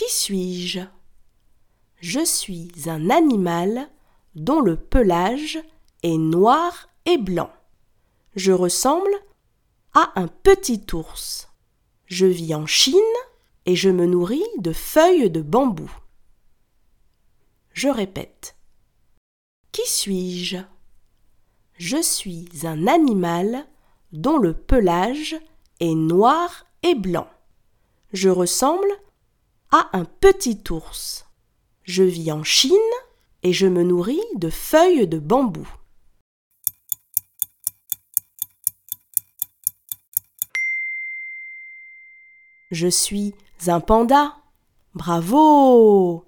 Qui suis-je? Je suis un animal dont le pelage est noir et blanc. Je ressemble à un petit ours. Je vis en Chine et je me nourris de feuilles de bambou. Je répète. Qui suis-je? Je suis un animal dont le pelage est noir et blanc. Je ressemble à un petit ours. Je vis en Chine et je me nourris de feuilles de bambou. Je suis un panda. Bravo